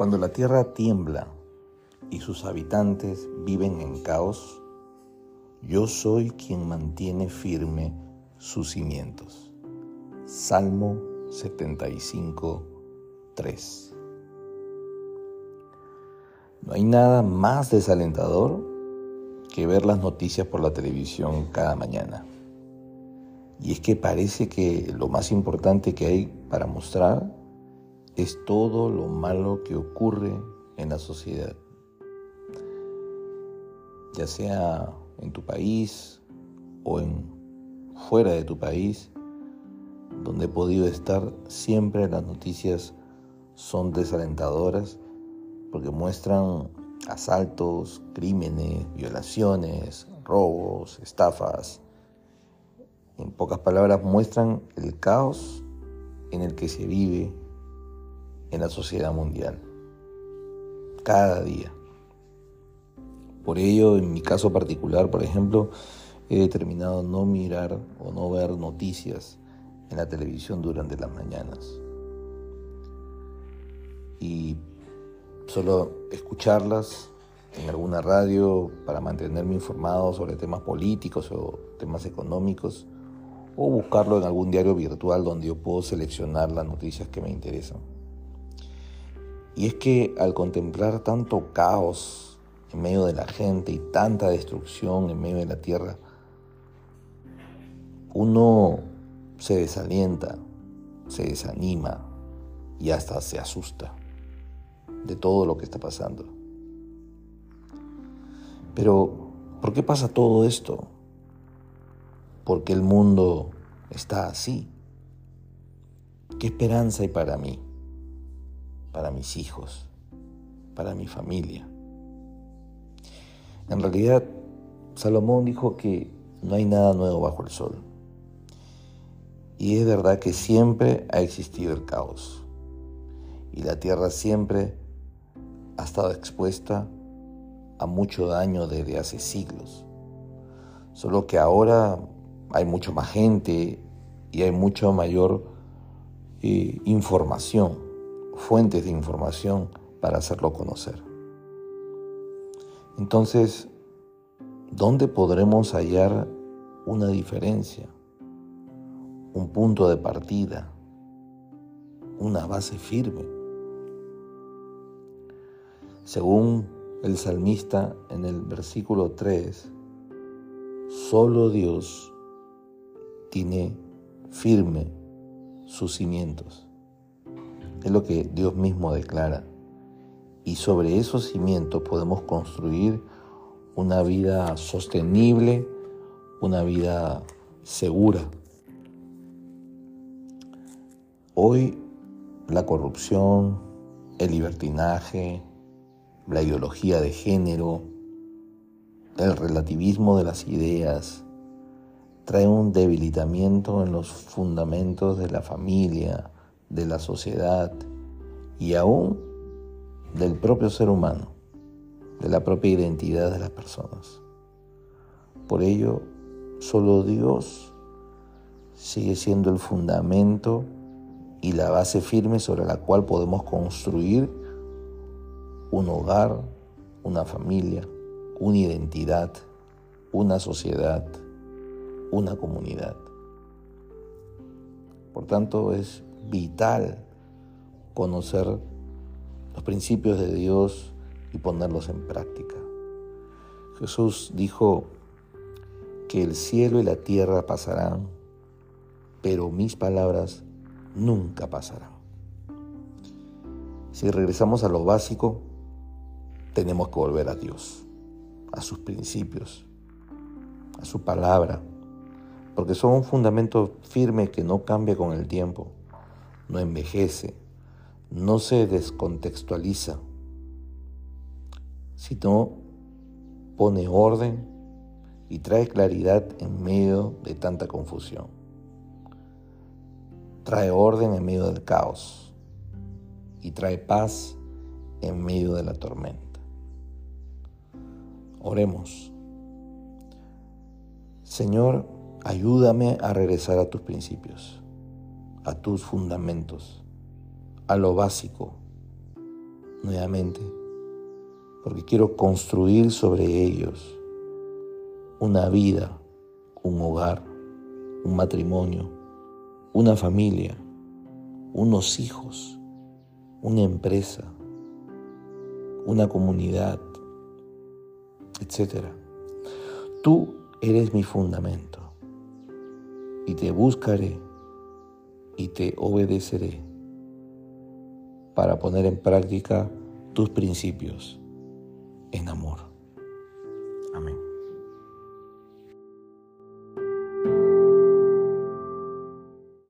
Cuando la tierra tiembla y sus habitantes viven en caos, yo soy quien mantiene firme sus cimientos. Salmo 75, 3. No hay nada más desalentador que ver las noticias por la televisión cada mañana. Y es que parece que lo más importante que hay para mostrar es todo lo malo que ocurre en la sociedad. Ya sea en tu país o en fuera de tu país, donde he podido estar, siempre las noticias son desalentadoras porque muestran asaltos, crímenes, violaciones, robos, estafas. En pocas palabras, muestran el caos en el que se vive en la sociedad mundial. Cada día. Por ello, en mi caso particular, por ejemplo, he determinado no mirar o no ver noticias en la televisión durante las mañanas. Y solo escucharlas en alguna radio para mantenerme informado sobre temas políticos o temas económicos o buscarlo en algún diario virtual donde yo puedo seleccionar las noticias que me interesan. Y es que al contemplar tanto caos en medio de la gente y tanta destrucción en medio de la tierra, uno se desalienta, se desanima y hasta se asusta de todo lo que está pasando. Pero, ¿por qué pasa todo esto? Porque el mundo está así. ¿Qué esperanza hay para mí? Para mis hijos, para mi familia. En realidad, Salomón dijo que no hay nada nuevo bajo el sol. Y es verdad que siempre ha existido el caos. Y la tierra siempre ha estado expuesta a mucho daño desde hace siglos. Solo que ahora hay mucho más gente y hay mucha mayor eh, información, fuentes de información para hacerlo conocer. Entonces, ¿dónde podremos hallar una diferencia, un punto de partida, una base firme? Según el salmista en el versículo 3, solo Dios tiene firme sus cimientos. Es lo que Dios mismo declara. Y sobre esos cimientos podemos construir una vida sostenible, una vida segura. Hoy la corrupción, el libertinaje, la ideología de género, el relativismo de las ideas, trae un debilitamiento en los fundamentos de la familia, de la sociedad y aún del propio ser humano, de la propia identidad de las personas. Por ello, solo Dios sigue siendo el fundamento y la base firme sobre la cual podemos construir un hogar, una familia, una identidad, una sociedad, una comunidad. Por tanto, es vital conocer los principios de Dios y ponerlos en práctica. Jesús dijo que el cielo y la tierra pasarán, pero mis palabras nunca pasarán. Si regresamos a lo básico, tenemos que volver a Dios, a sus principios, a su palabra, porque son un fundamento firme que no cambia con el tiempo, no envejece, no se descontextualiza, sino pone orden y trae claridad en medio de tanta confusión. Trae orden en medio del caos y trae paz en medio de la tormenta. Oremos. Señor, ayúdame a regresar a tus principios, a tus fundamentos, a lo básico, nuevamente, porque quiero construir sobre ellos una vida, un hogar, un matrimonio, una familia, unos hijos, una empresa, una comunidad, etc. Tú eres mi fundamento y te buscaré y te obedeceré para poner en práctica tus principios en amor. Amén.